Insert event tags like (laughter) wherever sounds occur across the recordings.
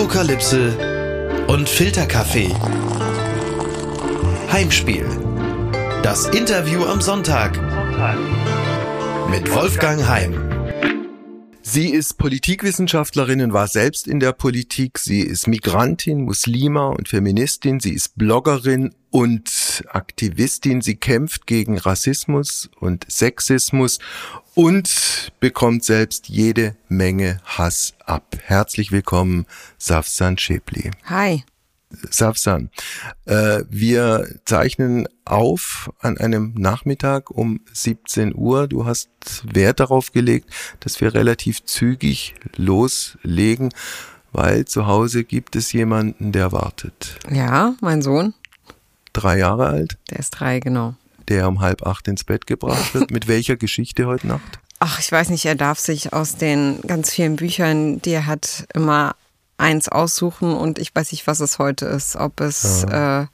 Apokalypse und Filterkaffee. Heimspiel. Das Interview am Sonntag mit Wolfgang Heim. Sie ist Politikwissenschaftlerin und war selbst in der Politik. Sie ist Migrantin, Muslima und Feministin. Sie ist Bloggerin und Aktivistin. Sie kämpft gegen Rassismus und Sexismus und bekommt selbst jede Menge Hass ab. Herzlich willkommen, Safsan Schäbli. Hi. Safsan, äh, wir zeichnen auf an einem Nachmittag um 17 Uhr. Du hast Wert darauf gelegt, dass wir relativ zügig loslegen, weil zu Hause gibt es jemanden, der wartet. Ja, mein Sohn. Drei Jahre alt? Der ist drei, genau. Der um halb acht ins Bett gebracht wird. (laughs) Mit welcher Geschichte heute Nacht? Ach, ich weiß nicht, er darf sich aus den ganz vielen Büchern, die er hat, immer eins aussuchen und ich weiß nicht, was es heute ist. Ob es, ja. äh,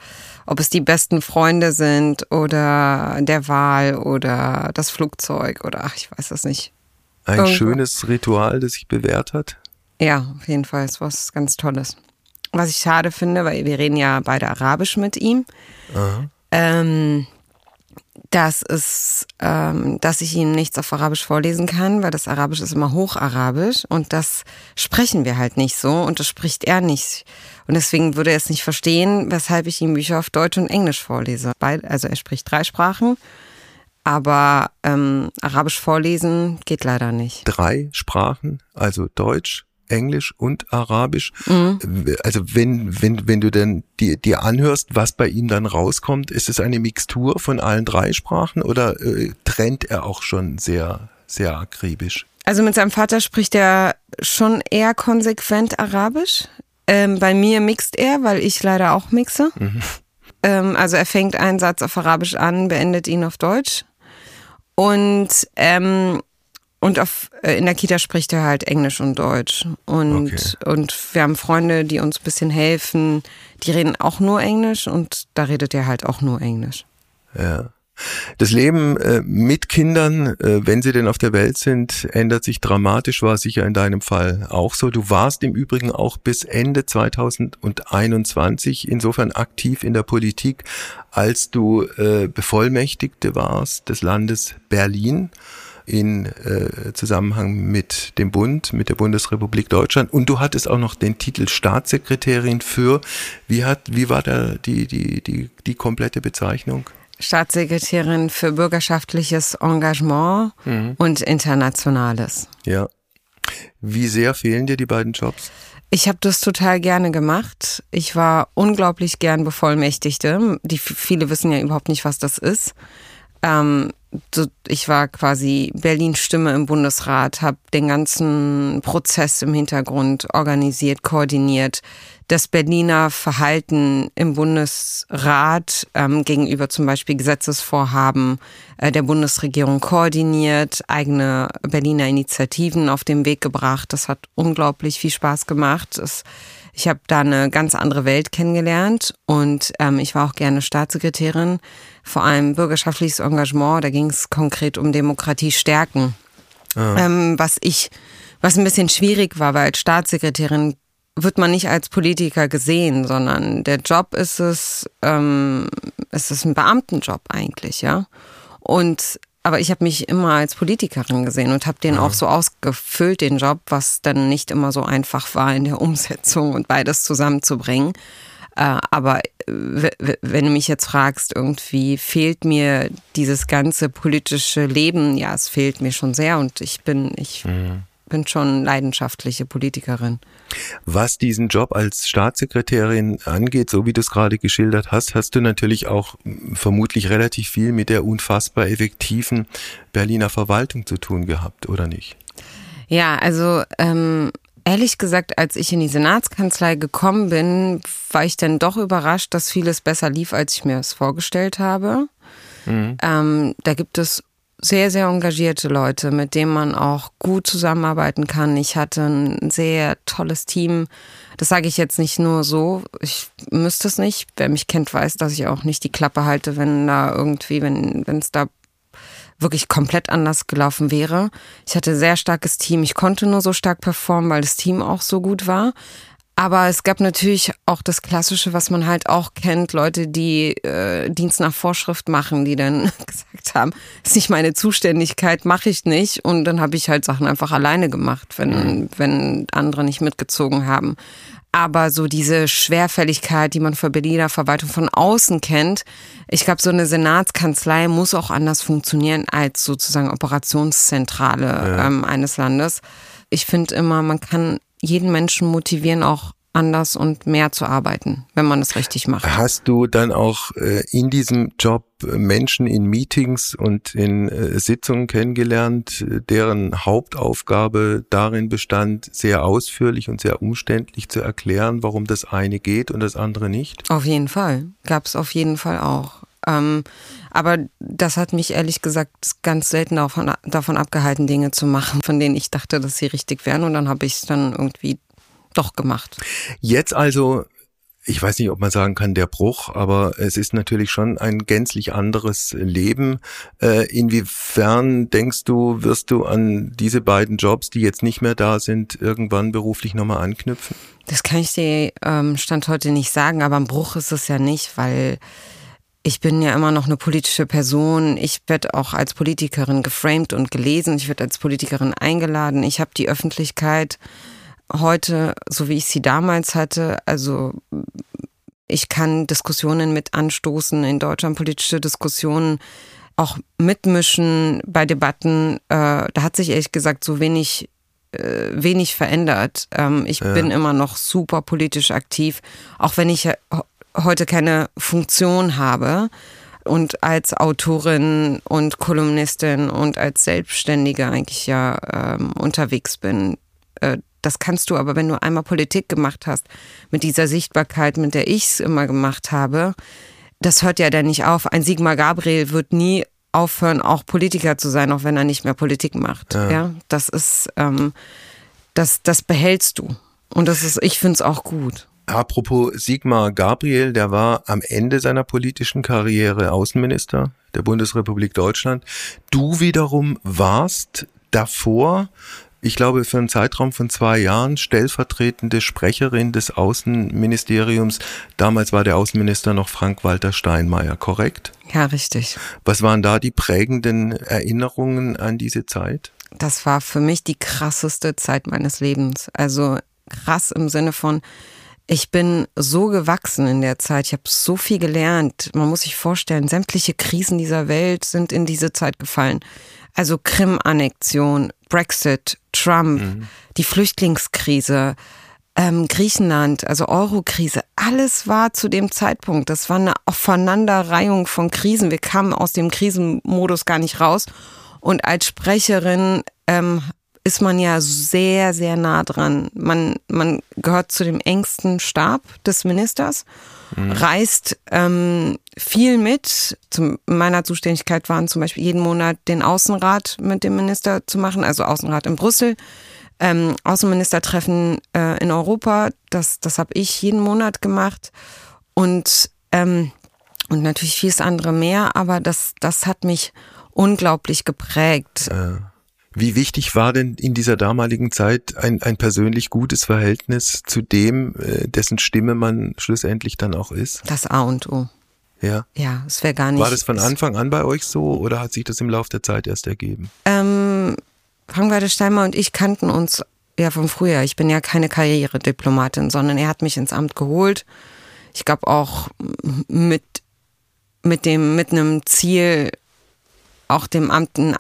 ob es die besten Freunde sind oder der Wahl oder das Flugzeug oder ach, ich weiß es nicht. Ein Irgendwo. schönes Ritual, das sich bewährt hat? Ja, auf jeden Fall. Es war was ganz Tolles. Was ich schade finde, weil wir reden ja beide Arabisch mit ihm. Ähm, dass es, ähm, dass ich ihm nichts auf Arabisch vorlesen kann, weil das Arabisch ist immer Hocharabisch und das sprechen wir halt nicht so und das spricht er nicht. Und deswegen würde er es nicht verstehen, weshalb ich ihm Bücher auf Deutsch und Englisch vorlese. Also er spricht drei Sprachen, aber ähm, Arabisch vorlesen geht leider nicht. Drei Sprachen, also Deutsch, Englisch und Arabisch. Mhm. Also wenn, wenn, wenn du dann dir, dir anhörst, was bei ihm dann rauskommt, ist es eine Mixtur von allen drei Sprachen oder äh, trennt er auch schon sehr, sehr akribisch? Also mit seinem Vater spricht er schon eher konsequent Arabisch. Ähm, bei mir mixt er, weil ich leider auch mixe. Mhm. Ähm, also er fängt einen Satz auf Arabisch an, beendet ihn auf Deutsch. Und ähm, und auf, äh, in der Kita spricht er halt Englisch und Deutsch. Und, okay. und wir haben Freunde, die uns ein bisschen helfen. Die reden auch nur Englisch und da redet er halt auch nur Englisch. Ja. Das Leben äh, mit Kindern, äh, wenn sie denn auf der Welt sind, ändert sich dramatisch, war sicher in deinem Fall auch so. Du warst im Übrigen auch bis Ende 2021 insofern aktiv in der Politik, als du äh, Bevollmächtigte warst des Landes Berlin in äh, Zusammenhang mit dem Bund, mit der Bundesrepublik Deutschland. Und du hattest auch noch den Titel Staatssekretärin für. Wie hat, wie war da die, die, die, die komplette Bezeichnung? Staatssekretärin für bürgerschaftliches Engagement mhm. und Internationales. Ja. Wie sehr fehlen dir die beiden Jobs? Ich habe das total gerne gemacht. Ich war unglaublich gern Bevollmächtigte. Die viele wissen ja überhaupt nicht, was das ist. Ähm, ich war quasi Berlins Stimme im Bundesrat, habe den ganzen Prozess im Hintergrund organisiert, koordiniert, das Berliner Verhalten im Bundesrat ähm, gegenüber zum Beispiel Gesetzesvorhaben äh, der Bundesregierung koordiniert, eigene Berliner Initiativen auf den Weg gebracht. Das hat unglaublich viel Spaß gemacht. Es, ich habe da eine ganz andere Welt kennengelernt und ähm, ich war auch gerne Staatssekretärin vor allem bürgerschaftliches Engagement. Da ging es konkret um Demokratie stärken. Ah. Ähm, was ich, was ein bisschen schwierig war, weil als Staatssekretärin wird man nicht als Politiker gesehen, sondern der Job ist es, ähm, es ist ein Beamtenjob eigentlich, ja. Und aber ich habe mich immer als Politikerin gesehen und habe den ja. auch so ausgefüllt, den Job, was dann nicht immer so einfach war in der Umsetzung und beides zusammenzubringen. Äh, aber wenn du mich jetzt fragst, irgendwie fehlt mir dieses ganze politische Leben, ja, es fehlt mir schon sehr und ich bin, ich mhm. bin schon leidenschaftliche Politikerin. Was diesen Job als Staatssekretärin angeht, so wie du es gerade geschildert hast, hast du natürlich auch vermutlich relativ viel mit der unfassbar effektiven Berliner Verwaltung zu tun gehabt, oder nicht? Ja, also ähm, Ehrlich gesagt, als ich in die Senatskanzlei gekommen bin, war ich dann doch überrascht, dass vieles besser lief, als ich mir es vorgestellt habe. Mhm. Ähm, da gibt es sehr, sehr engagierte Leute, mit denen man auch gut zusammenarbeiten kann. Ich hatte ein sehr tolles Team. Das sage ich jetzt nicht nur so. Ich müsste es nicht. Wer mich kennt, weiß, dass ich auch nicht die Klappe halte, wenn da irgendwie, wenn es da wirklich komplett anders gelaufen wäre. Ich hatte ein sehr starkes Team. Ich konnte nur so stark performen, weil das Team auch so gut war. Aber es gab natürlich auch das Klassische, was man halt auch kennt, Leute, die äh, Dienst nach Vorschrift machen, die dann (laughs) gesagt haben, ist nicht meine Zuständigkeit, mache ich nicht. Und dann habe ich halt Sachen einfach alleine gemacht, wenn, mhm. wenn andere nicht mitgezogen haben. Aber so diese Schwerfälligkeit, die man für Berliner Verwaltung von außen kennt, ich glaube, so eine Senatskanzlei muss auch anders funktionieren als sozusagen Operationszentrale ja. ähm, eines Landes. Ich finde immer, man kann jeden Menschen motivieren, auch anders und mehr zu arbeiten, wenn man es richtig macht. Hast du dann auch äh, in diesem Job Menschen in Meetings und in äh, Sitzungen kennengelernt, deren Hauptaufgabe darin bestand, sehr ausführlich und sehr umständlich zu erklären, warum das eine geht und das andere nicht? Auf jeden Fall. Gab es auf jeden Fall auch. Ähm, aber das hat mich ehrlich gesagt ganz selten davon, davon abgehalten, Dinge zu machen, von denen ich dachte, dass sie richtig wären. Und dann habe ich es dann irgendwie doch gemacht. Jetzt also ich weiß nicht, ob man sagen kann, der Bruch, aber es ist natürlich schon ein gänzlich anderes Leben. Äh, inwiefern denkst du, wirst du an diese beiden Jobs, die jetzt nicht mehr da sind, irgendwann beruflich nochmal anknüpfen? Das kann ich dir ähm, Stand heute nicht sagen, aber ein Bruch ist es ja nicht, weil ich bin ja immer noch eine politische Person. Ich werde auch als Politikerin geframed und gelesen. Ich werde als Politikerin eingeladen. Ich habe die Öffentlichkeit heute, so wie ich sie damals hatte. Also ich kann Diskussionen mit anstoßen in Deutschland, politische Diskussionen auch mitmischen bei Debatten. Äh, da hat sich ehrlich gesagt so wenig äh, wenig verändert. Ähm, ich ja. bin immer noch super politisch aktiv, auch wenn ich heute keine Funktion habe und als Autorin und Kolumnistin und als Selbstständige eigentlich ja ähm, unterwegs bin. Äh, das kannst du aber, wenn du einmal Politik gemacht hast, mit dieser Sichtbarkeit, mit der ich es immer gemacht habe, das hört ja dann nicht auf. Ein Sigmar Gabriel wird nie aufhören, auch Politiker zu sein, auch wenn er nicht mehr Politik macht. Ja, ja? das ist, ähm, das, das behältst du. Und das ist, ich finde es auch gut. Apropos Sigmar Gabriel, der war am Ende seiner politischen Karriere Außenminister der Bundesrepublik Deutschland. Du wiederum warst davor, ich glaube, für einen Zeitraum von zwei Jahren stellvertretende Sprecherin des Außenministeriums. Damals war der Außenminister noch Frank-Walter Steinmeier, korrekt? Ja, richtig. Was waren da die prägenden Erinnerungen an diese Zeit? Das war für mich die krasseste Zeit meines Lebens. Also krass im Sinne von, ich bin so gewachsen in der Zeit. Ich habe so viel gelernt. Man muss sich vorstellen, sämtliche Krisen dieser Welt sind in diese Zeit gefallen. Also Krim-Annexion, Brexit, Trump, mhm. die Flüchtlingskrise, ähm, Griechenland, also Euro-Krise. Alles war zu dem Zeitpunkt. Das war eine Aufeinanderreihung von Krisen. Wir kamen aus dem Krisenmodus gar nicht raus. Und als Sprecherin ähm, ist man ja sehr, sehr nah dran. Man, man gehört zu dem engsten Stab des Ministers, mhm. reist ähm, viel mit. Zu meiner Zuständigkeit waren zum Beispiel jeden Monat den Außenrat mit dem Minister zu machen, also Außenrat in Brüssel. Ähm, Außenministertreffen äh, in Europa, das, das habe ich jeden Monat gemacht. Und, ähm, und natürlich vieles andere mehr, aber das, das hat mich unglaublich geprägt. Äh. Wie wichtig war denn in dieser damaligen Zeit ein, ein persönlich gutes Verhältnis zu dem, äh, dessen Stimme man schlussendlich dann auch ist? Das A und O. Ja. Ja, es wäre gar nicht. War das von Anfang an bei euch so oder hat sich das im Laufe der Zeit erst ergeben? Ähm, Frank-Walter Steinmeier und ich kannten uns ja von früher. Ich bin ja keine Karrierediplomatin, sondern er hat mich ins Amt geholt. Ich glaube auch mit, mit dem, mit einem Ziel, auch dem Amt ein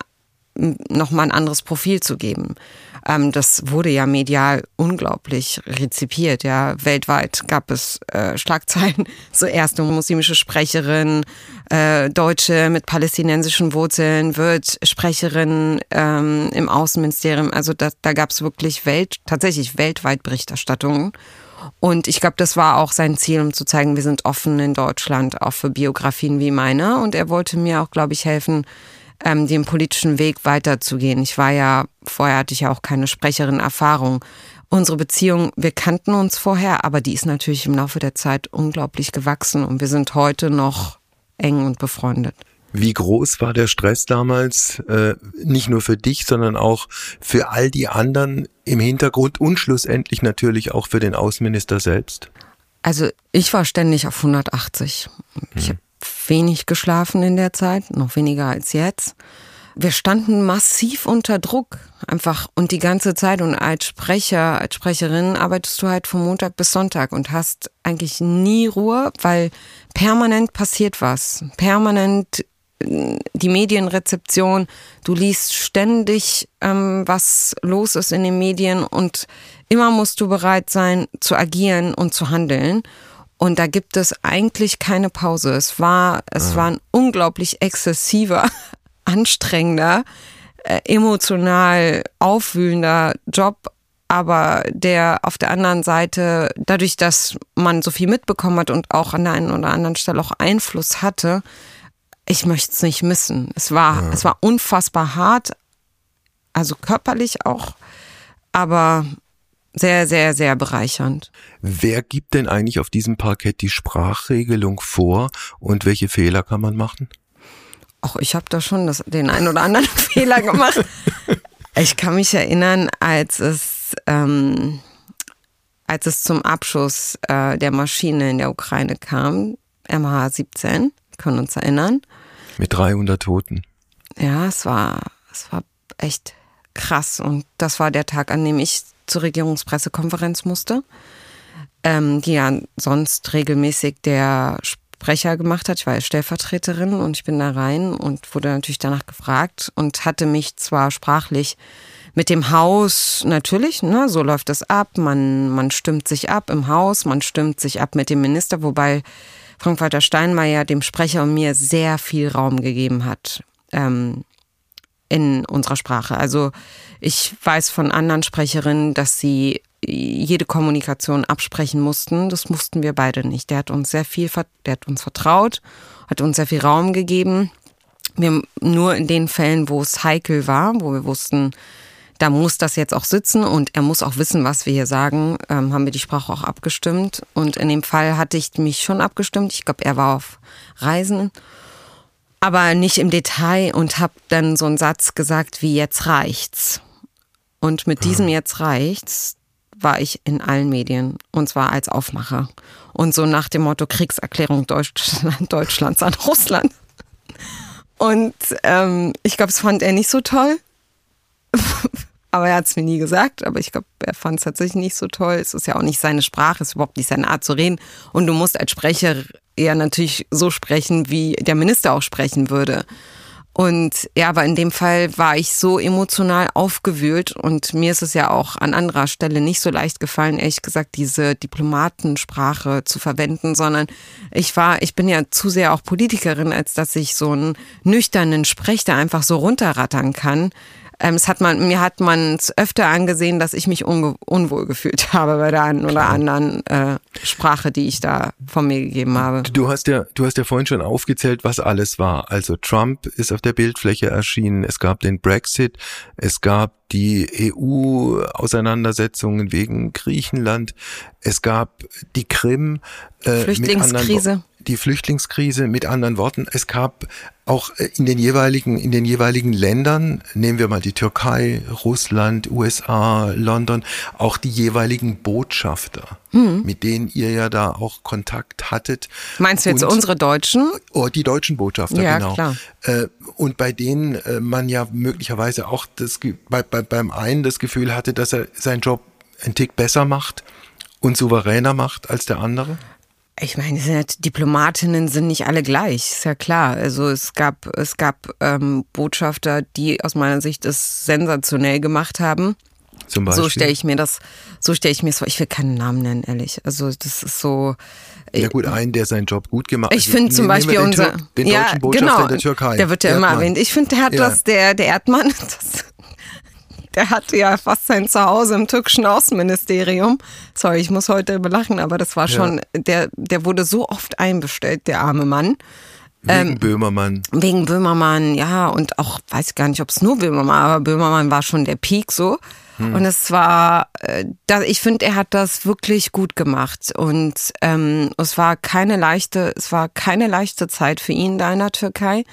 nochmal ein anderes Profil zu geben. Ähm, das wurde ja medial unglaublich rezipiert. Ja, weltweit gab es äh, Schlagzeilen. (laughs) So erste muslimische Sprecherin, äh, Deutsche mit palästinensischen Wurzeln wird Sprecherin ähm, im Außenministerium. Also da, da gab es wirklich Welt, tatsächlich weltweit Berichterstattungen. Und ich glaube, das war auch sein Ziel, um zu zeigen, wir sind offen in Deutschland, auch für Biografien wie meine. Und er wollte mir auch, glaube ich, helfen, ähm, den politischen Weg weiterzugehen. Ich war ja, vorher hatte ich ja auch keine Sprecherin-Erfahrung. Unsere Beziehung, wir kannten uns vorher, aber die ist natürlich im Laufe der Zeit unglaublich gewachsen und wir sind heute noch eng und befreundet. Wie groß war der Stress damals, äh, nicht nur für dich, sondern auch für all die anderen im Hintergrund und schlussendlich natürlich auch für den Außenminister selbst? Also ich war ständig auf 180. Ich hm. habe wenig geschlafen in der Zeit, noch weniger als jetzt. Wir standen massiv unter Druck, einfach und die ganze Zeit. Und als Sprecher, als Sprecherin arbeitest du halt von Montag bis Sonntag und hast eigentlich nie Ruhe, weil permanent passiert was. Permanent äh, die Medienrezeption, du liest ständig, ähm, was los ist in den Medien und immer musst du bereit sein zu agieren und zu handeln. Und da gibt es eigentlich keine Pause. Es war, es ah. war ein unglaublich exzessiver (laughs) anstrengender, äh, emotional aufwühlender Job, aber der auf der anderen Seite, dadurch, dass man so viel mitbekommen hat und auch an der einen oder anderen Stelle auch Einfluss hatte, ich möchte es nicht missen. Es war, ja. es war unfassbar hart, also körperlich auch, aber sehr, sehr, sehr bereichernd. Wer gibt denn eigentlich auf diesem Parkett die Sprachregelung vor und welche Fehler kann man machen? Ach, ich habe da schon das, den einen oder anderen (laughs) Fehler gemacht. Ich kann mich erinnern, als es, ähm, als es zum Abschuss äh, der Maschine in der Ukraine kam, MH17, können uns erinnern. Mit 300 Toten. Ja, es war, es war echt krass. Und das war der Tag, an dem ich zur Regierungspressekonferenz musste, ähm, die ja sonst regelmäßig der Sprecher gemacht hat. Ich war ja Stellvertreterin und ich bin da rein und wurde natürlich danach gefragt und hatte mich zwar sprachlich mit dem Haus natürlich, ne, so läuft das ab. Man, man stimmt sich ab im Haus, man stimmt sich ab mit dem Minister, wobei Frank-Walter Steinmeier dem Sprecher und mir sehr viel Raum gegeben hat ähm, in unserer Sprache. Also ich weiß von anderen Sprecherinnen, dass sie jede Kommunikation absprechen mussten. Das mussten wir beide nicht. Der hat uns sehr viel, der hat uns vertraut, hat uns sehr viel Raum gegeben. Wir nur in den Fällen, wo es heikel war, wo wir wussten, da muss das jetzt auch sitzen und er muss auch wissen, was wir hier sagen, ähm, haben wir die Sprache auch abgestimmt. Und in dem Fall hatte ich mich schon abgestimmt. Ich glaube, er war auf Reisen, aber nicht im Detail und habe dann so einen Satz gesagt wie jetzt reicht's. Und mit diesem jetzt reicht's, war ich in allen Medien und zwar als Aufmacher. Und so nach dem Motto Kriegserklärung Deutschland, (laughs) Deutschlands an Russland. Und ähm, ich glaube, es fand er nicht so toll. Aber er hat es mir nie gesagt. Aber ich glaube, er fand es tatsächlich nicht so toll. Es ist ja auch nicht seine Sprache, es ist überhaupt nicht seine Art zu reden. Und du musst als Sprecher eher natürlich so sprechen, wie der Minister auch sprechen würde. Und ja, aber in dem Fall war ich so emotional aufgewühlt und mir ist es ja auch an anderer Stelle nicht so leicht gefallen, ehrlich gesagt, diese Diplomatensprache zu verwenden, sondern ich war, ich bin ja zu sehr auch Politikerin, als dass ich so einen nüchternen Sprech da einfach so runterrattern kann. Ähm, es hat man, mir hat man es öfter angesehen, dass ich mich unwohl gefühlt (laughs) habe bei der einen oder anderen äh, Sprache, die ich da von mir gegeben habe. Du hast ja, du hast ja vorhin schon aufgezählt, was alles war. Also Trump ist auf der Bildfläche erschienen, es gab den Brexit, es gab die EU-Auseinandersetzungen wegen Griechenland, es gab die Krim, äh, Flüchtlingskrise die Flüchtlingskrise. Mit anderen Worten, es gab auch äh, in den jeweiligen, in den jeweiligen Ländern, nehmen wir mal die Türkei, Russland, USA, London, auch die jeweiligen Botschafter, mhm. mit denen ihr ja da auch Kontakt hattet. Meinst du jetzt und, unsere Deutschen? Oh, die deutschen Botschafter, ja, genau. Klar. Äh, und bei denen äh, man ja möglicherweise auch das, bei, bei, beim einen das Gefühl hatte, dass er seinen Job einen Tick besser macht und souveräner macht als der andere? Ich meine, Diplomatinnen sind nicht alle gleich, ist ja klar. Also es gab, es gab ähm, Botschafter, die aus meiner Sicht es sensationell gemacht haben. Zum Beispiel. So stelle ich mir das, so stelle ich mir es vor. Ich will keinen Namen nennen, ehrlich. Also das ist so. Ja gut, einen, der seinen Job gut gemacht hat. Ich finde zum Beispiel unser, den, den ja, deutschen Botschafter genau, in der Türkei. Der wird ja Erdmann. immer erwähnt. Ich finde, der hat ja. das, der, der Erdmann, (laughs) das, der hatte ja fast sein Zuhause im türkischen Außenministerium. Sorry, ich muss heute belachen, aber das war schon, ja. der, der wurde so oft einbestellt, der arme Mann. Wegen ähm, Böhmermann. Wegen Böhmermann, ja, und auch, weiß ich gar nicht, ob es nur Böhmermann, aber Böhmermann war schon der Peak so. Hm. Und es war, äh, ich finde, er hat das wirklich gut gemacht. Und ähm, es war keine leichte, es war keine leichte Zeit für ihn da in der Türkei.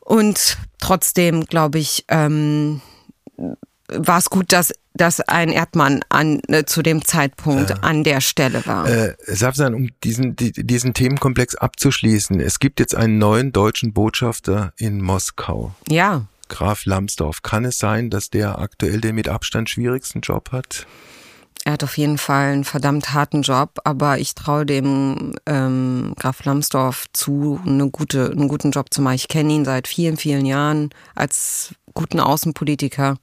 Und trotzdem, glaube ich, ähm, war es gut, dass, dass ein Erdmann an, äh, zu dem Zeitpunkt äh, an der Stelle war. Äh, Safsan, um diesen, die, diesen Themenkomplex abzuschließen, es gibt jetzt einen neuen deutschen Botschafter in Moskau. Ja. Graf Lambsdorff. Kann es sein, dass der aktuell den mit Abstand schwierigsten Job hat? Er hat auf jeden Fall einen verdammt harten Job, aber ich traue dem ähm, Graf Lambsdorff zu, eine gute, einen guten Job zu machen. Ich kenne ihn seit vielen, vielen Jahren als guten Außenpolitiker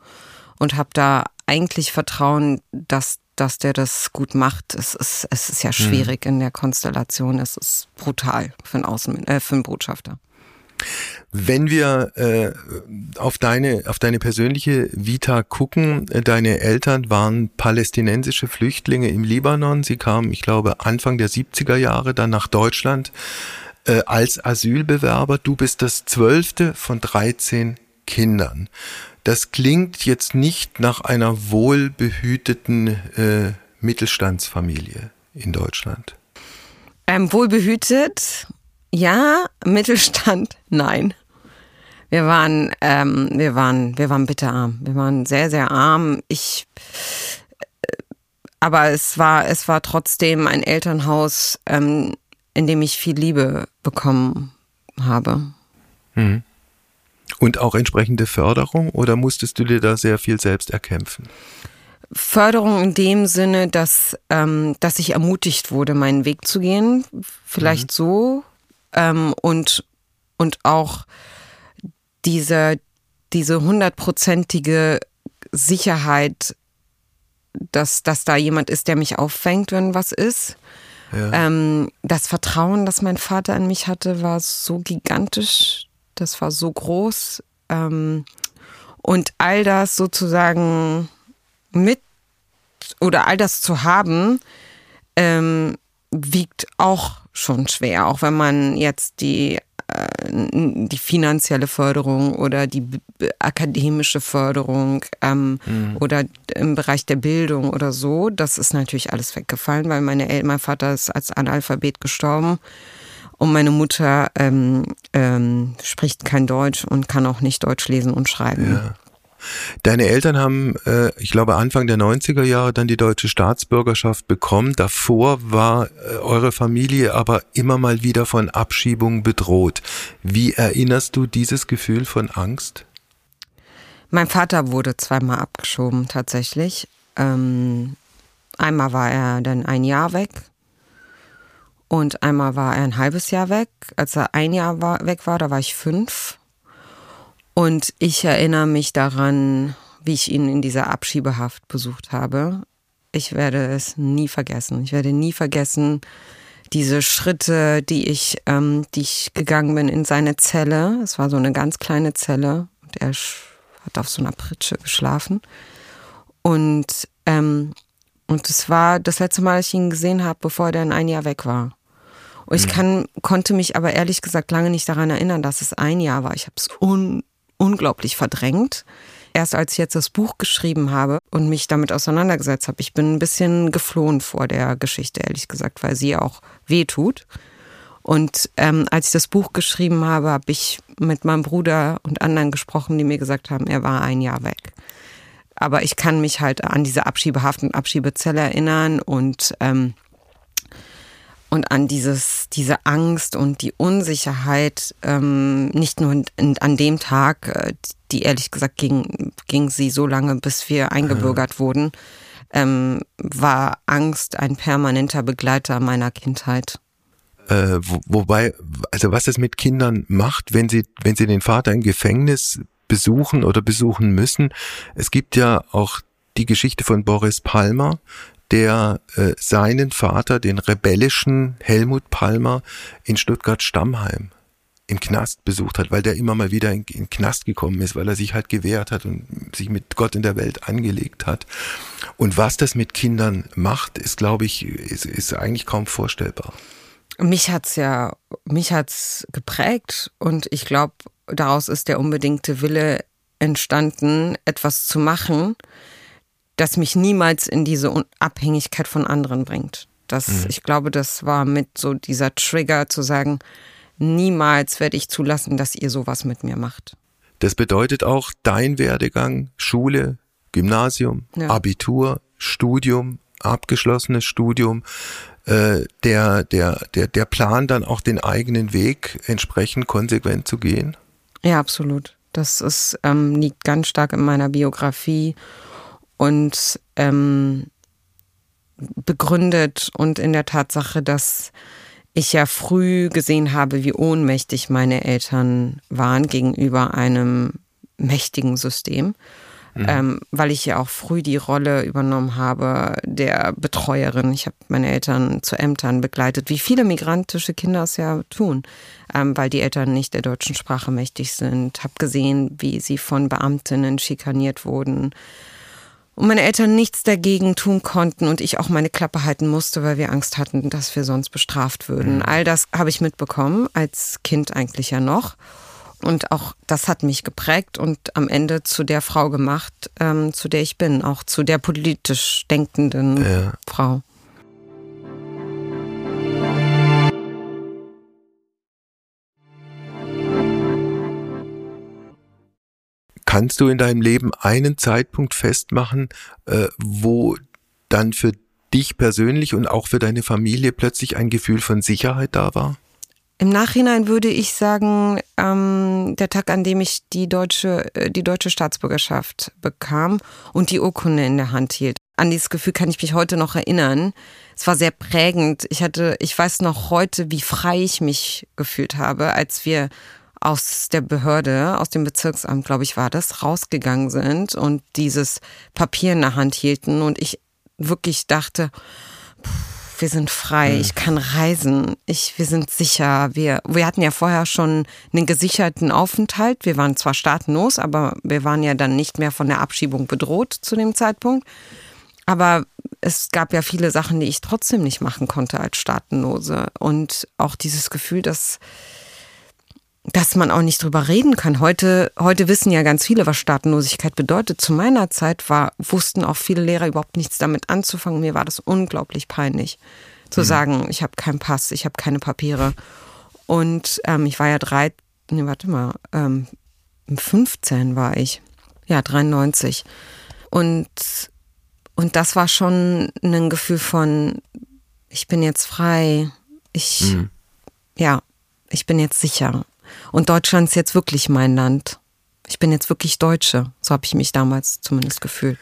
und habe da eigentlich Vertrauen, dass, dass der das gut macht. Es ist, es ist ja hm. schwierig mhm. in der Konstellation. Es ist brutal für einen, Außen, äh, für einen Botschafter. Wenn wir äh, auf deine auf deine persönliche Vita gucken, äh, deine Eltern waren palästinensische Flüchtlinge im Libanon. Sie kamen, ich glaube, Anfang der 70er Jahre dann nach Deutschland äh, als Asylbewerber. Du bist das zwölfte von 13 Kindern. Das klingt jetzt nicht nach einer wohlbehüteten äh, Mittelstandsfamilie in Deutschland. Ähm, wohlbehütet, ja, Mittelstand, nein. Wir waren, ähm, wir waren, wir waren bitterarm. Wir waren sehr, sehr arm. Ich, äh, aber es war, es war trotzdem ein Elternhaus, ähm, in dem ich viel Liebe bekommen habe. Mhm. Und auch entsprechende Förderung oder musstest du dir da sehr viel selbst erkämpfen? Förderung in dem Sinne, dass, ähm, dass ich ermutigt wurde, meinen Weg zu gehen. Vielleicht mhm. so. Ähm, und, und auch diese, diese hundertprozentige Sicherheit, dass, dass da jemand ist, der mich auffängt, wenn was ist. Ja. Ähm, das Vertrauen, das mein Vater an mich hatte, war so gigantisch, das war so groß. Ähm, und all das sozusagen mit oder all das zu haben, ähm, wiegt auch schon schwer, auch wenn man jetzt die die finanzielle Förderung oder die akademische Förderung ähm, mhm. oder im Bereich der Bildung oder so, das ist natürlich alles weggefallen, weil meine El mein Vater ist als Analphabet gestorben und meine Mutter ähm, ähm, spricht kein Deutsch und kann auch nicht Deutsch lesen und schreiben. Ja. Deine Eltern haben, äh, ich glaube, Anfang der 90er Jahre dann die deutsche Staatsbürgerschaft bekommen. Davor war äh, eure Familie aber immer mal wieder von Abschiebung bedroht. Wie erinnerst du dieses Gefühl von Angst? Mein Vater wurde zweimal abgeschoben, tatsächlich. Ähm, einmal war er dann ein Jahr weg und einmal war er ein halbes Jahr weg. Als er ein Jahr war, weg war, da war ich fünf. Und ich erinnere mich daran, wie ich ihn in dieser Abschiebehaft besucht habe. Ich werde es nie vergessen. Ich werde nie vergessen diese Schritte, die ich, ähm, die ich gegangen bin in seine Zelle. Es war so eine ganz kleine Zelle und er hat auf so einer Pritsche geschlafen. Und ähm, und es war das letzte Mal, dass ich ihn gesehen habe, bevor er dann ein Jahr weg war. Und ich mhm. kann, konnte mich aber ehrlich gesagt lange nicht daran erinnern, dass es ein Jahr war. Ich habe es un unglaublich verdrängt. Erst als ich jetzt das Buch geschrieben habe und mich damit auseinandergesetzt habe, ich bin ein bisschen geflohen vor der Geschichte, ehrlich gesagt, weil sie auch weh tut. Und ähm, als ich das Buch geschrieben habe, habe ich mit meinem Bruder und anderen gesprochen, die mir gesagt haben, er war ein Jahr weg. Aber ich kann mich halt an diese Abschiebehaft und Abschiebezelle erinnern und ähm, und an dieses, diese Angst und die Unsicherheit, ähm, nicht nur in, an dem Tag, äh, die ehrlich gesagt ging, ging sie so lange, bis wir eingebürgert ja. wurden, ähm, war Angst ein permanenter Begleiter meiner Kindheit. Äh, wo, wobei, also was es mit Kindern macht, wenn sie, wenn sie den Vater im Gefängnis besuchen oder besuchen müssen. Es gibt ja auch die Geschichte von Boris Palmer, der äh, seinen Vater, den rebellischen Helmut Palmer, in Stuttgart-Stammheim im Knast besucht hat, weil der immer mal wieder in, in Knast gekommen ist, weil er sich halt gewehrt hat und sich mit Gott in der Welt angelegt hat. Und was das mit Kindern macht, ist, glaube ich, ist, ist eigentlich kaum vorstellbar. Mich hat's ja, mich hat's geprägt und ich glaube, daraus ist der unbedingte Wille entstanden, etwas zu machen, das mich niemals in diese Abhängigkeit von anderen bringt. Das, mhm. Ich glaube, das war mit so dieser Trigger zu sagen, niemals werde ich zulassen, dass ihr sowas mit mir macht. Das bedeutet auch dein Werdegang, Schule, Gymnasium, ja. Abitur, Studium, abgeschlossenes Studium, äh, der, der, der, der Plan dann auch den eigenen Weg entsprechend konsequent zu gehen? Ja, absolut. Das ist, ähm, liegt ganz stark in meiner Biografie und ähm, begründet und in der Tatsache, dass ich ja früh gesehen habe, wie ohnmächtig meine Eltern waren gegenüber einem mächtigen System. Mhm. Ähm, weil ich ja auch früh die Rolle übernommen habe der Betreuerin. Ich habe meine Eltern zu Ämtern begleitet, wie viele migrantische Kinder es ja tun, ähm, weil die Eltern nicht der deutschen Sprache mächtig sind. Habe gesehen, wie sie von Beamtinnen schikaniert wurden und meine Eltern nichts dagegen tun konnten und ich auch meine Klappe halten musste, weil wir Angst hatten, dass wir sonst bestraft würden. Mhm. All das habe ich mitbekommen, als Kind eigentlich ja noch. Und auch das hat mich geprägt und am Ende zu der Frau gemacht, ähm, zu der ich bin, auch zu der politisch denkenden ja. Frau. Kannst du in deinem Leben einen Zeitpunkt festmachen, äh, wo dann für dich persönlich und auch für deine Familie plötzlich ein Gefühl von Sicherheit da war? Im Nachhinein würde ich sagen, ähm, der Tag, an dem ich die deutsche, äh, die deutsche Staatsbürgerschaft bekam und die Urkunde in der Hand hielt. An dieses Gefühl kann ich mich heute noch erinnern. Es war sehr prägend. Ich hatte, ich weiß noch heute, wie frei ich mich gefühlt habe, als wir aus der Behörde, aus dem Bezirksamt, glaube ich, war das, rausgegangen sind und dieses Papier in der Hand hielten und ich wirklich dachte, pff, wir sind frei, mhm. ich kann reisen, ich, wir sind sicher. Wir, wir hatten ja vorher schon einen gesicherten Aufenthalt. Wir waren zwar staatenlos, aber wir waren ja dann nicht mehr von der Abschiebung bedroht zu dem Zeitpunkt. Aber es gab ja viele Sachen, die ich trotzdem nicht machen konnte als Staatenlose. Und auch dieses Gefühl, dass dass man auch nicht drüber reden kann. Heute, heute wissen ja ganz viele, was Staatenlosigkeit bedeutet. Zu meiner Zeit war, wussten auch viele Lehrer überhaupt nichts damit anzufangen. Mir war das unglaublich peinlich, zu mhm. sagen, ich habe keinen Pass, ich habe keine Papiere. Und ähm, ich war ja drei, nee, warte mal, ähm, 15 war ich. Ja, 93. Und, und das war schon ein Gefühl von, ich bin jetzt frei, ich, mhm. ja, ich bin jetzt sicher. Und Deutschland ist jetzt wirklich mein Land. Ich bin jetzt wirklich Deutsche. So habe ich mich damals zumindest gefühlt.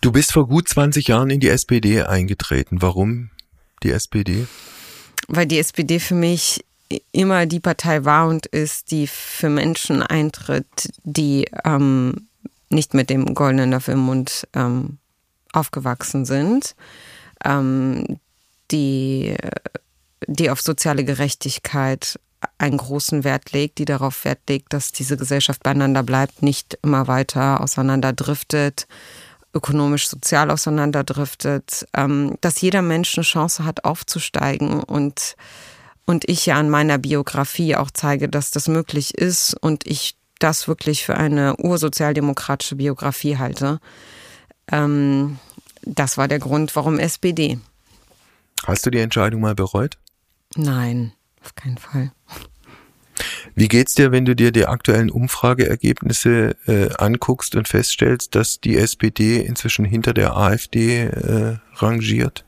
Du bist vor gut 20 Jahren in die SPD eingetreten. Warum die SPD? Weil die SPD für mich immer die Partei war und ist, die für Menschen eintritt, die ähm, nicht mit dem goldenen Löffel im Mund ähm, aufgewachsen sind, ähm, die, die auf soziale Gerechtigkeit einen großen Wert legt, die darauf Wert legt, dass diese Gesellschaft beieinander bleibt, nicht immer weiter auseinanderdriftet, ökonomisch, sozial auseinanderdriftet, ähm, dass jeder Mensch eine Chance hat, aufzusteigen und und ich ja an meiner Biografie auch zeige, dass das möglich ist und ich das wirklich für eine ursozialdemokratische Biografie halte. Ähm, das war der Grund, warum SPD. Hast du die Entscheidung mal bereut? Nein. Auf keinen Fall. Wie geht's dir, wenn du dir die aktuellen Umfrageergebnisse äh, anguckst und feststellst, dass die SPD inzwischen hinter der AfD äh, rangiert?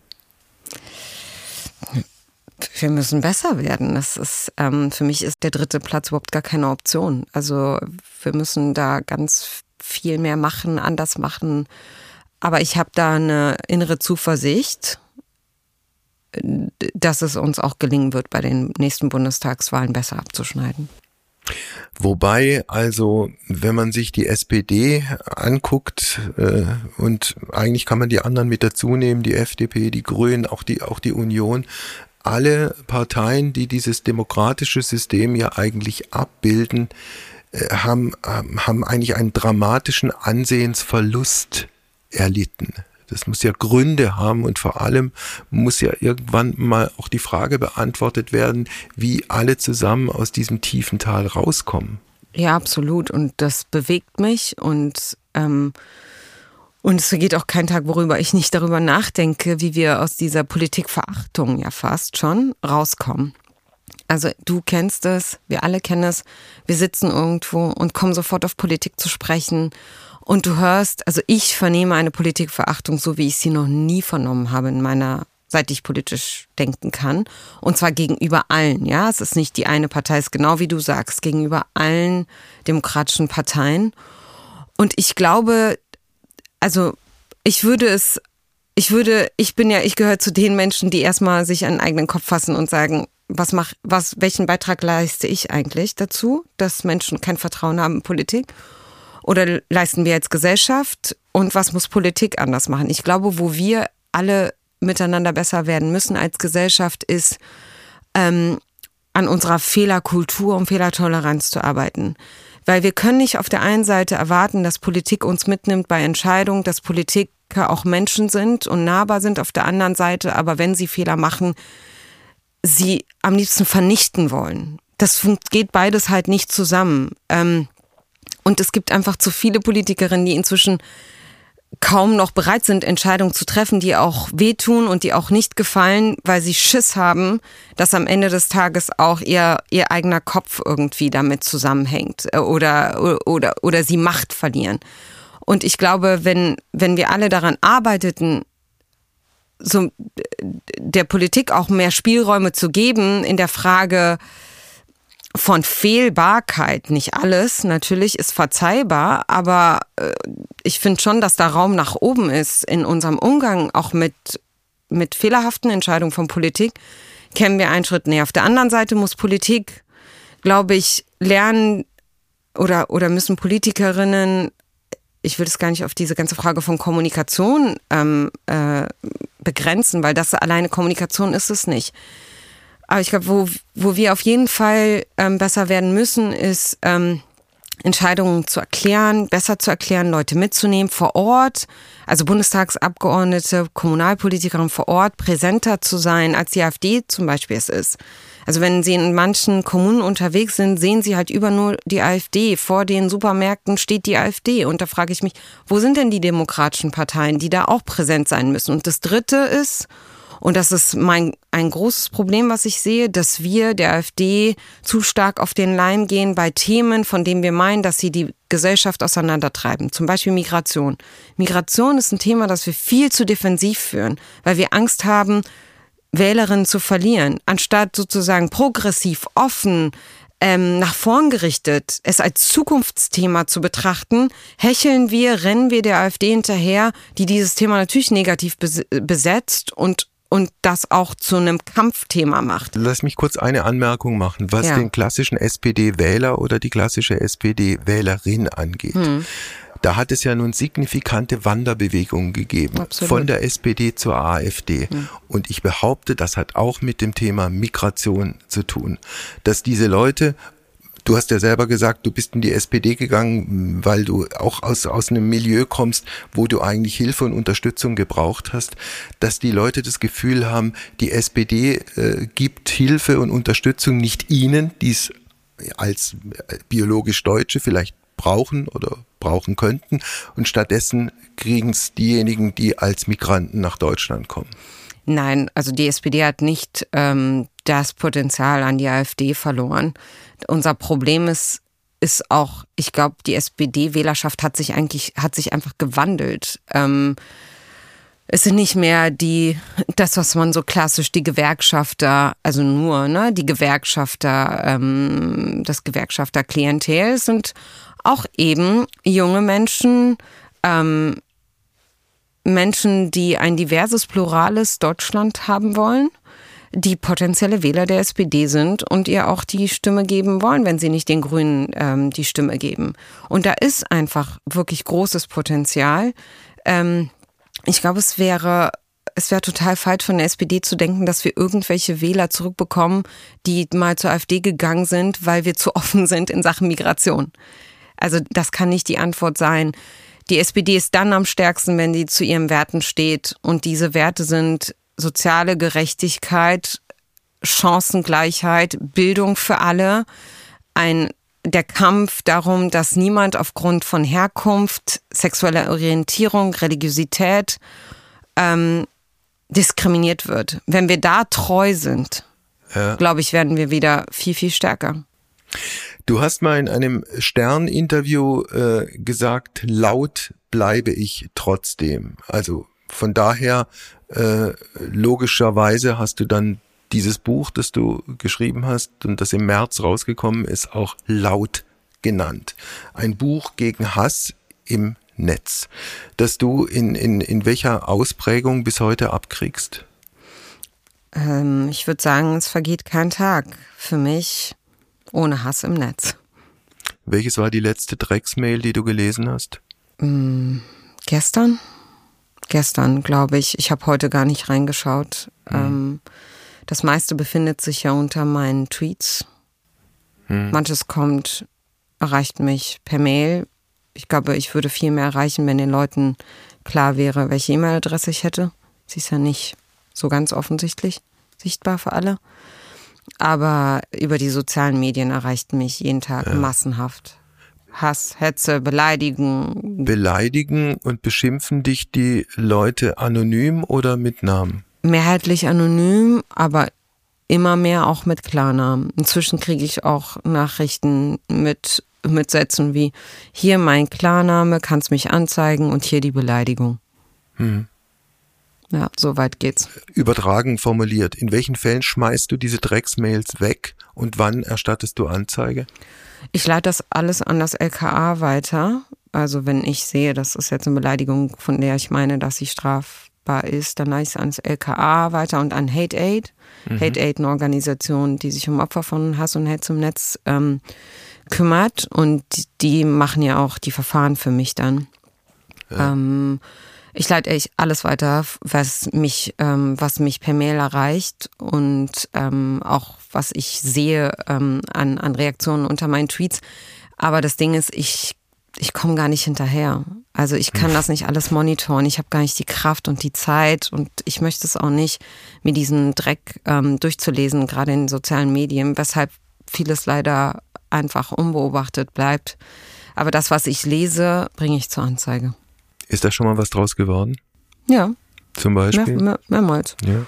Wir müssen besser werden. Das ist ähm, für mich ist der dritte Platz überhaupt gar keine Option. Also wir müssen da ganz viel mehr machen, anders machen. Aber ich habe da eine innere Zuversicht dass es uns auch gelingen wird, bei den nächsten Bundestagswahlen besser abzuschneiden. Wobei also, wenn man sich die SPD anguckt äh, und eigentlich kann man die anderen mit dazu nehmen, die FDP, die Grünen, auch die auch die Union, alle Parteien, die dieses demokratische System ja eigentlich abbilden, äh, haben haben eigentlich einen dramatischen Ansehensverlust erlitten. Das muss ja Gründe haben und vor allem muss ja irgendwann mal auch die Frage beantwortet werden, wie alle zusammen aus diesem tiefen Tal rauskommen. Ja, absolut. Und das bewegt mich und ähm, und es vergeht auch kein Tag, worüber ich nicht darüber nachdenke, wie wir aus dieser Politikverachtung ja fast schon rauskommen. Also du kennst es, wir alle kennen es. Wir sitzen irgendwo und kommen sofort auf Politik zu sprechen. Und du hörst, also ich vernehme eine Politikverachtung, so wie ich sie noch nie vernommen habe in meiner seit ich politisch denken kann. Und zwar gegenüber allen, ja. Es ist nicht die eine Partei, es ist genau wie du sagst, gegenüber allen demokratischen Parteien. Und ich glaube, also ich würde es, ich würde, ich bin ja, ich gehöre zu den Menschen, die erstmal sich an den eigenen Kopf fassen und sagen, was mach, was, welchen Beitrag leiste ich eigentlich dazu, dass Menschen kein Vertrauen haben in Politik? Oder leisten wir als Gesellschaft? Und was muss Politik anders machen? Ich glaube, wo wir alle miteinander besser werden müssen als Gesellschaft, ist ähm, an unserer Fehlerkultur und Fehlertoleranz zu arbeiten. Weil wir können nicht auf der einen Seite erwarten, dass Politik uns mitnimmt bei Entscheidungen, dass Politiker auch Menschen sind und nahbar sind auf der anderen Seite, aber wenn sie Fehler machen, sie am liebsten vernichten wollen. Das geht beides halt nicht zusammen. Ähm, und es gibt einfach zu viele Politikerinnen, die inzwischen kaum noch bereit sind, Entscheidungen zu treffen, die auch wehtun und die auch nicht gefallen, weil sie Schiss haben, dass am Ende des Tages auch ihr, ihr eigener Kopf irgendwie damit zusammenhängt äh, oder, oder, oder sie Macht verlieren. Und ich glaube, wenn, wenn wir alle daran arbeiteten, so der Politik auch mehr Spielräume zu geben in der Frage, von Fehlbarkeit, nicht alles natürlich ist verzeihbar, aber äh, ich finde schon, dass da Raum nach oben ist in unserem Umgang auch mit, mit fehlerhaften Entscheidungen von Politik, kennen wir einen Schritt näher. Auf der anderen Seite muss Politik, glaube ich, lernen oder, oder müssen Politikerinnen, ich will es gar nicht auf diese ganze Frage von Kommunikation ähm, äh, begrenzen, weil das alleine Kommunikation ist es nicht aber ich glaube, wo, wo wir auf jeden Fall ähm, besser werden müssen, ist ähm, Entscheidungen zu erklären, besser zu erklären, Leute mitzunehmen vor Ort, also Bundestagsabgeordnete, Kommunalpolitikerinnen vor Ort, präsenter zu sein, als die AfD zum Beispiel es ist. Also wenn sie in manchen Kommunen unterwegs sind, sehen sie halt über nur die AfD. Vor den Supermärkten steht die AfD. Und da frage ich mich, wo sind denn die demokratischen Parteien, die da auch präsent sein müssen? Und das Dritte ist, und das ist mein, ein großes Problem, was ich sehe, dass wir der AfD zu stark auf den Leim gehen bei Themen, von denen wir meinen, dass sie die Gesellschaft auseinandertreiben. Zum Beispiel Migration. Migration ist ein Thema, das wir viel zu defensiv führen, weil wir Angst haben, Wählerinnen zu verlieren, anstatt sozusagen progressiv, offen, ähm, nach vorn gerichtet, es als Zukunftsthema zu betrachten, hecheln wir, rennen wir der AfD hinterher, die dieses Thema natürlich negativ besetzt und und das auch zu einem Kampfthema macht. Lass mich kurz eine Anmerkung machen, was ja. den klassischen SPD-Wähler oder die klassische SPD-Wählerin angeht. Hm. Da hat es ja nun signifikante Wanderbewegungen gegeben Absolut. von der SPD zur AfD. Hm. Und ich behaupte, das hat auch mit dem Thema Migration zu tun, dass diese Leute Du hast ja selber gesagt, du bist in die SPD gegangen, weil du auch aus, aus einem Milieu kommst, wo du eigentlich Hilfe und Unterstützung gebraucht hast, dass die Leute das Gefühl haben, die SPD äh, gibt Hilfe und Unterstützung nicht ihnen, die es als äh, biologisch Deutsche vielleicht brauchen oder brauchen könnten und stattdessen kriegen es diejenigen, die als Migranten nach Deutschland kommen. Nein, also die SPD hat nicht ähm, das Potenzial an die AfD verloren. Unser Problem ist, ist auch, ich glaube, die SPD-Wählerschaft hat sich eigentlich, hat sich einfach gewandelt. Ähm, es sind nicht mehr die, das, was man so klassisch die Gewerkschafter, also nur, ne, die Gewerkschafter, ähm, das Gewerkschafter-Klientel sind auch eben junge Menschen, ähm, Menschen, die ein diverses, plurales Deutschland haben wollen, die potenzielle Wähler der SPD sind und ihr auch die Stimme geben wollen, wenn sie nicht den Grünen ähm, die Stimme geben. Und da ist einfach wirklich großes Potenzial. Ähm, ich glaube, es wäre es wäre total falsch von der SPD zu denken, dass wir irgendwelche Wähler zurückbekommen, die mal zur AfD gegangen sind, weil wir zu offen (laughs) sind in Sachen Migration. Also das kann nicht die Antwort sein. Die SPD ist dann am stärksten, wenn die zu ihren Werten steht. Und diese Werte sind soziale Gerechtigkeit, Chancengleichheit, Bildung für alle, ein der Kampf darum, dass niemand aufgrund von Herkunft, sexueller Orientierung, Religiosität ähm, diskriminiert wird. Wenn wir da treu sind, ja. glaube ich, werden wir wieder viel, viel stärker. Du hast mal in einem Stern-Interview äh, gesagt, laut bleibe ich trotzdem. Also von daher, äh, logischerweise hast du dann dieses Buch, das du geschrieben hast und das im März rausgekommen ist, auch laut genannt. Ein Buch gegen Hass im Netz, das du in, in, in welcher Ausprägung bis heute abkriegst? Ähm, ich würde sagen, es vergeht kein Tag für mich ohne Hass im Netz. Welches war die letzte Drecksmail, die du gelesen hast? Mm, gestern? Gestern, glaube ich. Ich habe heute gar nicht reingeschaut. Mhm. Ähm, das meiste befindet sich ja unter meinen Tweets. Mhm. Manches kommt, erreicht mich per Mail. Ich glaube, ich würde viel mehr erreichen, wenn den Leuten klar wäre, welche E-Mail-Adresse ich hätte. Sie ist ja nicht so ganz offensichtlich sichtbar für alle. Aber über die sozialen Medien erreicht mich jeden Tag ja. massenhaft. Hass, Hetze, Beleidigen. Beleidigen und beschimpfen dich die Leute anonym oder mit Namen? Mehrheitlich anonym, aber immer mehr auch mit Klarnamen. Inzwischen kriege ich auch Nachrichten mit, mit Sätzen wie, hier mein Klarname, kannst mich anzeigen und hier die Beleidigung. Hm. Ja, so weit geht's. Übertragen formuliert. In welchen Fällen schmeißt du diese Drecksmails weg und wann erstattest du Anzeige? Ich leite das alles an das LKA weiter. Also wenn ich sehe, das ist jetzt eine Beleidigung, von der ich meine, dass sie strafbar ist, dann leite ich es ans LKA weiter und an Hate Aid. Mhm. Hate Aid, eine Organisation, die sich um Opfer von Hass und Hetze im Netz ähm, kümmert. Und die machen ja auch die Verfahren für mich dann. Ja. Ähm, ich leite echt alles weiter, was mich, ähm, was mich per Mail erreicht und ähm, auch was ich sehe ähm, an, an Reaktionen unter meinen Tweets. Aber das Ding ist, ich, ich komme gar nicht hinterher. Also ich kann das nicht alles monitoren. Ich habe gar nicht die Kraft und die Zeit und ich möchte es auch nicht, mir diesen Dreck ähm, durchzulesen, gerade in sozialen Medien, weshalb vieles leider einfach unbeobachtet bleibt. Aber das, was ich lese, bringe ich zur Anzeige. Ist da schon mal was draus geworden? Ja. Zum Beispiel? Mehr, mehr, mehrmals. Ja.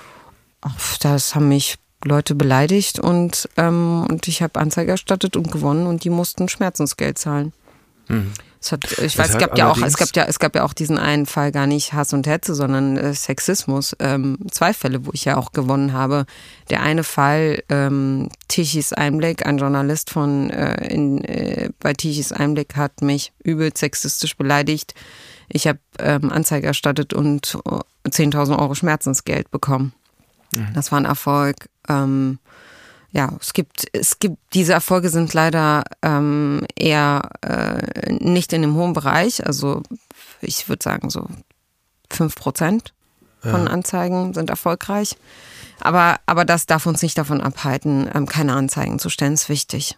Ach, das haben mich Leute beleidigt und, ähm, und ich habe Anzeige erstattet und gewonnen und die mussten Schmerzensgeld zahlen. Mhm. Hat, ich weiß, es gab ja auch, es gab ja, es gab ja auch diesen einen Fall gar nicht Hass und Hetze, sondern äh, Sexismus. Ähm, zwei Fälle, wo ich ja auch gewonnen habe. Der eine Fall, ähm, Tichys Einblick, ein Journalist von äh, in, äh, bei Tichys Einblick hat mich übel sexistisch beleidigt ich habe ähm, Anzeige erstattet und 10.000 Euro Schmerzensgeld bekommen. Mhm. Das war ein Erfolg. Ähm, ja, es gibt, es gibt, diese Erfolge sind leider ähm, eher äh, nicht in dem hohen Bereich. Also ich würde sagen so 5 Prozent von ja. Anzeigen sind erfolgreich. Aber, aber das darf uns nicht davon abhalten, ähm, keine Anzeigen zu stellen, ist wichtig.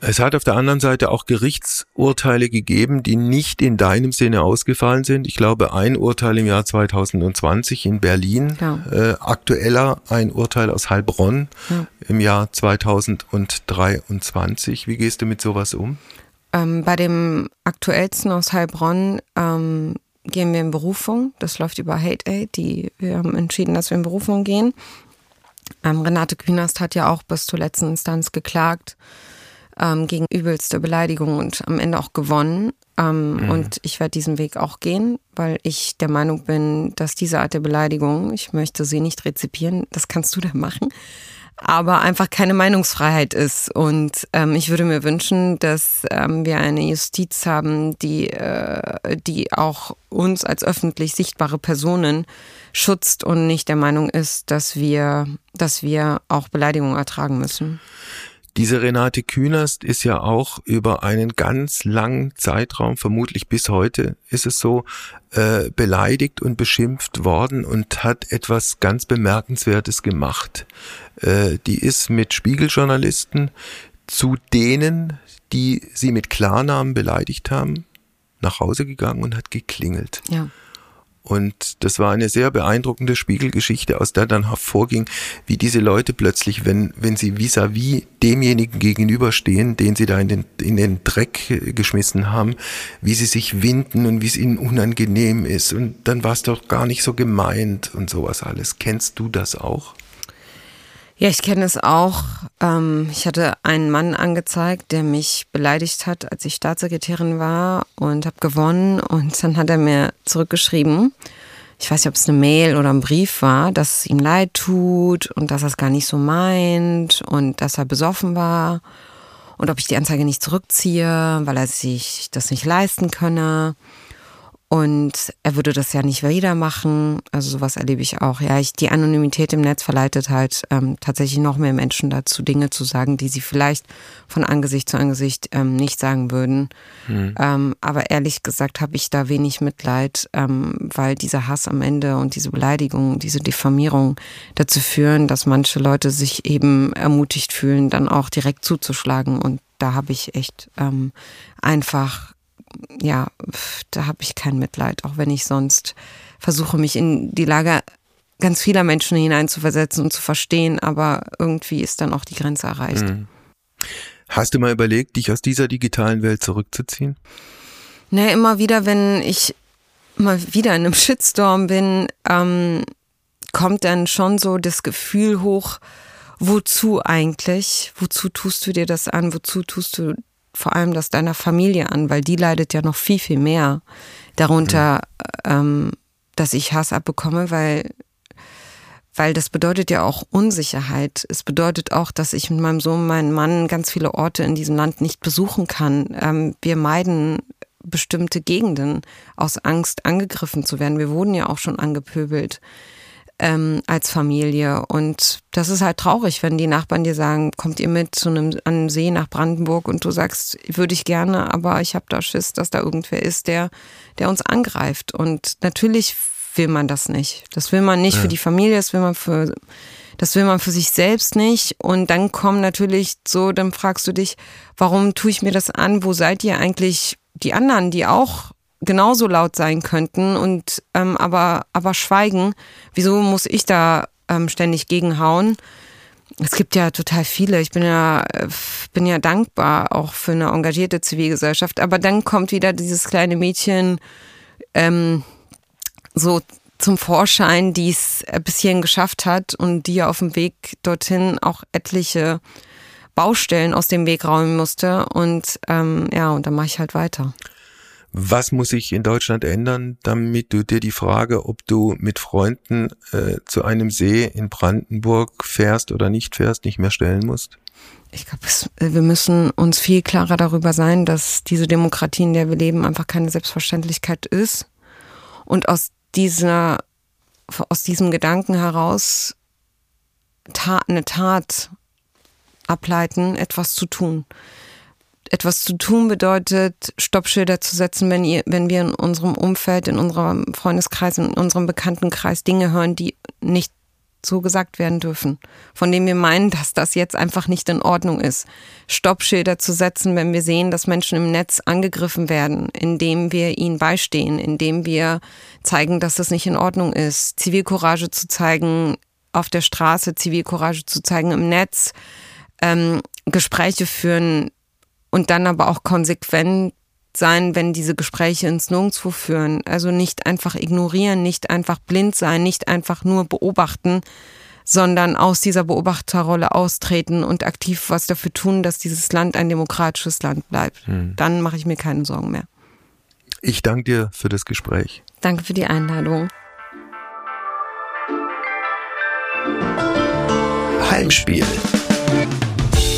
Es hat auf der anderen Seite auch Gerichtsurteile gegeben, die nicht in deinem Sinne ausgefallen sind. Ich glaube, ein Urteil im Jahr 2020 in Berlin, ja. äh, aktueller ein Urteil aus Heilbronn ja. im Jahr 2023. Wie gehst du mit sowas um? Ähm, bei dem aktuellsten aus Heilbronn ähm, gehen wir in Berufung. Das läuft über Hate Aid. Die, wir haben entschieden, dass wir in Berufung gehen. Ähm, Renate Künast hat ja auch bis zur letzten Instanz geklagt ähm, gegen übelste Beleidigung und am Ende auch gewonnen. Ähm, mhm. Und ich werde diesen Weg auch gehen, weil ich der Meinung bin, dass diese Art der Beleidigung, ich möchte sie nicht rezipieren, das kannst du da machen, aber einfach keine Meinungsfreiheit ist. Und ähm, ich würde mir wünschen, dass ähm, wir eine Justiz haben, die, äh, die auch uns als öffentlich sichtbare Personen schützt und nicht der Meinung ist, dass wir, dass wir auch Beleidigungen ertragen müssen. Diese Renate Künast ist ja auch über einen ganz langen Zeitraum, vermutlich bis heute ist es so, äh, beleidigt und beschimpft worden und hat etwas ganz Bemerkenswertes gemacht. Äh, die ist mit Spiegeljournalisten zu denen, die sie mit Klarnamen beleidigt haben, nach Hause gegangen und hat geklingelt. Ja. Und das war eine sehr beeindruckende Spiegelgeschichte, aus der dann hervorging, wie diese Leute plötzlich, wenn, wenn sie vis-à-vis -vis demjenigen gegenüberstehen, den sie da in den, in den Dreck geschmissen haben, wie sie sich winden und wie es ihnen unangenehm ist. Und dann war es doch gar nicht so gemeint und sowas alles. Kennst du das auch? Ja, ich kenne es auch. Ähm, ich hatte einen Mann angezeigt, der mich beleidigt hat, als ich Staatssekretärin war und habe gewonnen. Und dann hat er mir zurückgeschrieben, ich weiß nicht, ob es eine Mail oder ein Brief war, dass es ihm leid tut und dass er es gar nicht so meint und dass er besoffen war und ob ich die Anzeige nicht zurückziehe, weil er sich das nicht leisten könne. Und er würde das ja nicht wieder machen. Also sowas erlebe ich auch. Ja, ich, die Anonymität im Netz verleitet halt ähm, tatsächlich noch mehr Menschen dazu, Dinge zu sagen, die sie vielleicht von Angesicht zu Angesicht ähm, nicht sagen würden. Hm. Ähm, aber ehrlich gesagt habe ich da wenig Mitleid, ähm, weil dieser Hass am Ende und diese Beleidigung, diese Diffamierung dazu führen, dass manche Leute sich eben ermutigt fühlen, dann auch direkt zuzuschlagen. Und da habe ich echt ähm, einfach ja, da habe ich kein Mitleid, auch wenn ich sonst versuche, mich in die Lage ganz vieler Menschen hineinzuversetzen und zu verstehen, aber irgendwie ist dann auch die Grenze erreicht. Mhm. Hast du mal überlegt, dich aus dieser digitalen Welt zurückzuziehen? Ne, immer wieder, wenn ich mal wieder in einem Shitstorm bin, ähm, kommt dann schon so das Gefühl hoch, wozu eigentlich? Wozu tust du dir das an? Wozu tust du vor allem das deiner Familie an, weil die leidet ja noch viel, viel mehr darunter, mhm. ähm, dass ich Hass abbekomme, weil, weil das bedeutet ja auch Unsicherheit. Es bedeutet auch, dass ich mit meinem Sohn, meinem Mann ganz viele Orte in diesem Land nicht besuchen kann. Ähm, wir meiden bestimmte Gegenden aus Angst, angegriffen zu werden. Wir wurden ja auch schon angepöbelt ähm, als Familie. Und das ist halt traurig, wenn die Nachbarn dir sagen, kommt ihr mit zu einem, an einem See nach Brandenburg und du sagst, würde ich gerne, aber ich habe da Schiss, dass da irgendwer ist, der, der uns angreift. Und natürlich will man das nicht. Das will man nicht ja. für die Familie, das will man für das will man für sich selbst nicht. Und dann kommen natürlich so, dann fragst du dich, warum tue ich mir das an? Wo seid ihr eigentlich die anderen, die auch genauso laut sein könnten und ähm, aber, aber schweigen. Wieso muss ich da ähm, ständig gegenhauen? Es gibt ja total viele. Ich bin ja, bin ja dankbar auch für eine engagierte Zivilgesellschaft. Aber dann kommt wieder dieses kleine Mädchen ähm, so zum Vorschein, die es bis hierhin geschafft hat und die ja auf dem Weg dorthin auch etliche Baustellen aus dem Weg räumen musste. Und ähm, ja, und dann mache ich halt weiter. Was muss sich in Deutschland ändern, damit du dir die Frage, ob du mit Freunden äh, zu einem See in Brandenburg fährst oder nicht fährst, nicht mehr stellen musst? Ich glaube, wir müssen uns viel klarer darüber sein, dass diese Demokratie, in der wir leben, einfach keine Selbstverständlichkeit ist. Und aus dieser, aus diesem Gedanken heraus Tat, eine Tat ableiten, etwas zu tun etwas zu tun bedeutet, Stoppschilder zu setzen, wenn, ihr, wenn wir in unserem Umfeld, in unserem Freundeskreis, in unserem Bekanntenkreis Dinge hören, die nicht so gesagt werden dürfen, von denen wir meinen, dass das jetzt einfach nicht in Ordnung ist. Stoppschilder zu setzen, wenn wir sehen, dass Menschen im Netz angegriffen werden, indem wir ihnen beistehen, indem wir zeigen, dass das nicht in Ordnung ist. Zivilcourage zu zeigen auf der Straße, Zivilcourage zu zeigen im Netz, ähm, Gespräche führen, und dann aber auch konsequent sein, wenn diese Gespräche ins Nirgendwo führen. Also nicht einfach ignorieren, nicht einfach blind sein, nicht einfach nur beobachten, sondern aus dieser Beobachterrolle austreten und aktiv was dafür tun, dass dieses Land ein demokratisches Land bleibt. Hm. Dann mache ich mir keine Sorgen mehr. Ich danke dir für das Gespräch. Danke für die Einladung. Heimspiel.